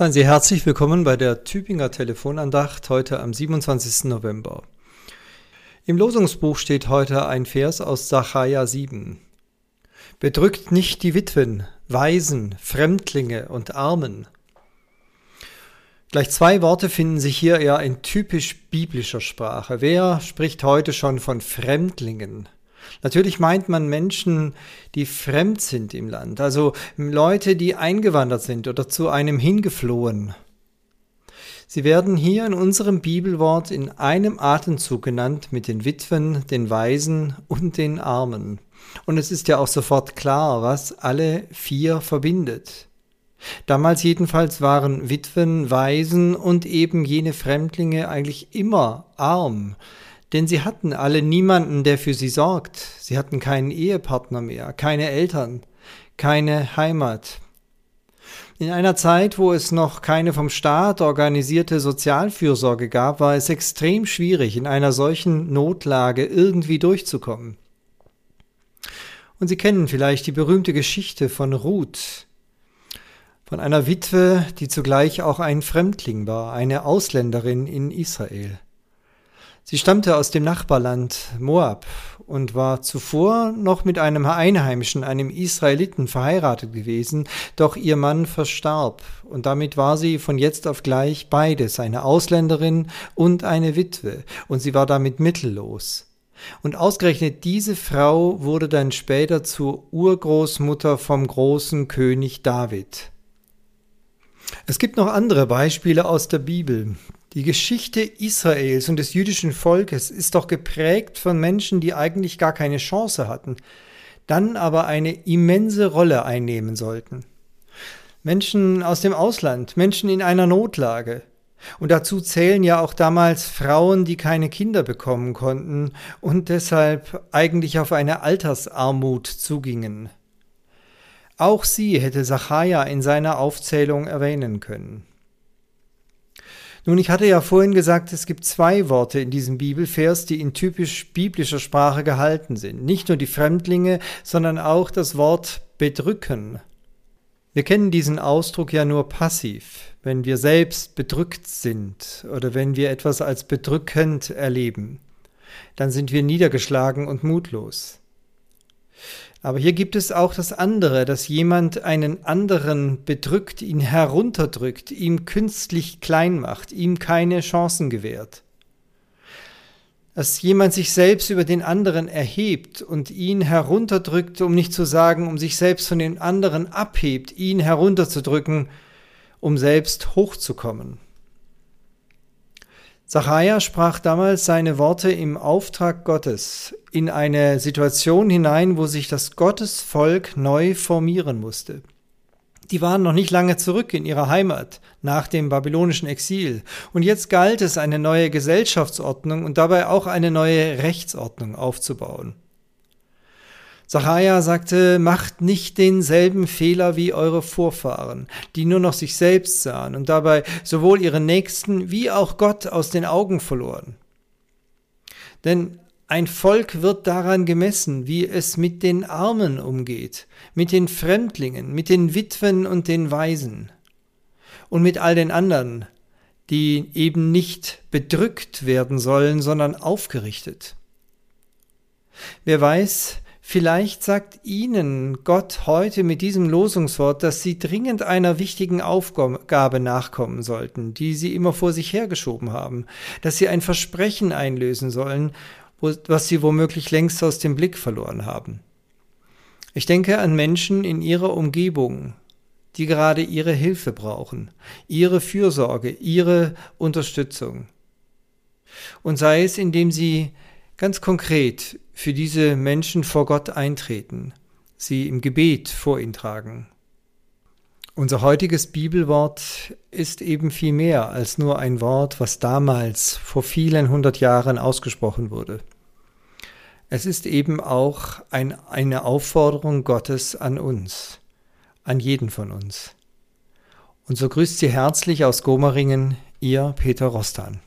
Seien Sie herzlich willkommen bei der Tübinger Telefonandacht heute am 27. November. Im Losungsbuch steht heute ein Vers aus Sacharja 7. Bedrückt nicht die Witwen, Waisen, Fremdlinge und Armen. Gleich zwei Worte finden sich hier eher in typisch biblischer Sprache. Wer spricht heute schon von Fremdlingen? Natürlich meint man Menschen, die fremd sind im Land, also Leute, die eingewandert sind oder zu einem hingeflohen. Sie werden hier in unserem Bibelwort in einem Atemzug genannt mit den Witwen, den Waisen und den Armen. Und es ist ja auch sofort klar, was alle vier verbindet. Damals jedenfalls waren Witwen, Waisen und eben jene Fremdlinge eigentlich immer arm, denn sie hatten alle niemanden, der für sie sorgt. Sie hatten keinen Ehepartner mehr, keine Eltern, keine Heimat. In einer Zeit, wo es noch keine vom Staat organisierte Sozialfürsorge gab, war es extrem schwierig, in einer solchen Notlage irgendwie durchzukommen. Und Sie kennen vielleicht die berühmte Geschichte von Ruth, von einer Witwe, die zugleich auch ein Fremdling war, eine Ausländerin in Israel. Sie stammte aus dem Nachbarland Moab und war zuvor noch mit einem Einheimischen, einem Israeliten, verheiratet gewesen, doch ihr Mann verstarb, und damit war sie von jetzt auf gleich beides, eine Ausländerin und eine Witwe, und sie war damit mittellos. Und ausgerechnet diese Frau wurde dann später zur Urgroßmutter vom großen König David. Es gibt noch andere Beispiele aus der Bibel. Die Geschichte Israels und des jüdischen Volkes ist doch geprägt von Menschen, die eigentlich gar keine Chance hatten, dann aber eine immense Rolle einnehmen sollten. Menschen aus dem Ausland, Menschen in einer Notlage. Und dazu zählen ja auch damals Frauen, die keine Kinder bekommen konnten und deshalb eigentlich auf eine Altersarmut zugingen. Auch sie hätte Sacharja in seiner Aufzählung erwähnen können. Nun, ich hatte ja vorhin gesagt, es gibt zwei Worte in diesem Bibelvers, die in typisch biblischer Sprache gehalten sind. Nicht nur die Fremdlinge, sondern auch das Wort bedrücken. Wir kennen diesen Ausdruck ja nur passiv, wenn wir selbst bedrückt sind oder wenn wir etwas als bedrückend erleben. Dann sind wir niedergeschlagen und mutlos. Aber hier gibt es auch das andere, dass jemand einen anderen bedrückt, ihn herunterdrückt, ihm künstlich klein macht, ihm keine Chancen gewährt. Dass jemand sich selbst über den anderen erhebt und ihn herunterdrückt, um nicht zu sagen, um sich selbst von den anderen abhebt, ihn herunterzudrücken, um selbst hochzukommen. Zachariah sprach damals seine Worte im Auftrag Gottes in eine Situation hinein, wo sich das Gottesvolk neu formieren musste. Die waren noch nicht lange zurück in ihrer Heimat nach dem babylonischen Exil, und jetzt galt es, eine neue Gesellschaftsordnung und dabei auch eine neue Rechtsordnung aufzubauen. Zachariah sagte, macht nicht denselben Fehler wie eure Vorfahren, die nur noch sich selbst sahen und dabei sowohl ihre Nächsten wie auch Gott aus den Augen verloren. Denn ein Volk wird daran gemessen, wie es mit den Armen umgeht, mit den Fremdlingen, mit den Witwen und den Waisen und mit all den anderen, die eben nicht bedrückt werden sollen, sondern aufgerichtet. Wer weiß, Vielleicht sagt Ihnen Gott heute mit diesem Losungswort, dass Sie dringend einer wichtigen Aufgabe nachkommen sollten, die Sie immer vor sich hergeschoben haben, dass Sie ein Versprechen einlösen sollen, was Sie womöglich längst aus dem Blick verloren haben. Ich denke an Menschen in Ihrer Umgebung, die gerade Ihre Hilfe brauchen, Ihre Fürsorge, Ihre Unterstützung. Und sei es, indem Sie ganz konkret für diese Menschen vor Gott eintreten, sie im Gebet vor ihn tragen. Unser heutiges Bibelwort ist eben viel mehr als nur ein Wort, was damals vor vielen hundert Jahren ausgesprochen wurde. Es ist eben auch ein, eine Aufforderung Gottes an uns, an jeden von uns. Und so grüßt Sie herzlich aus Gomeringen, Ihr Peter Rostan.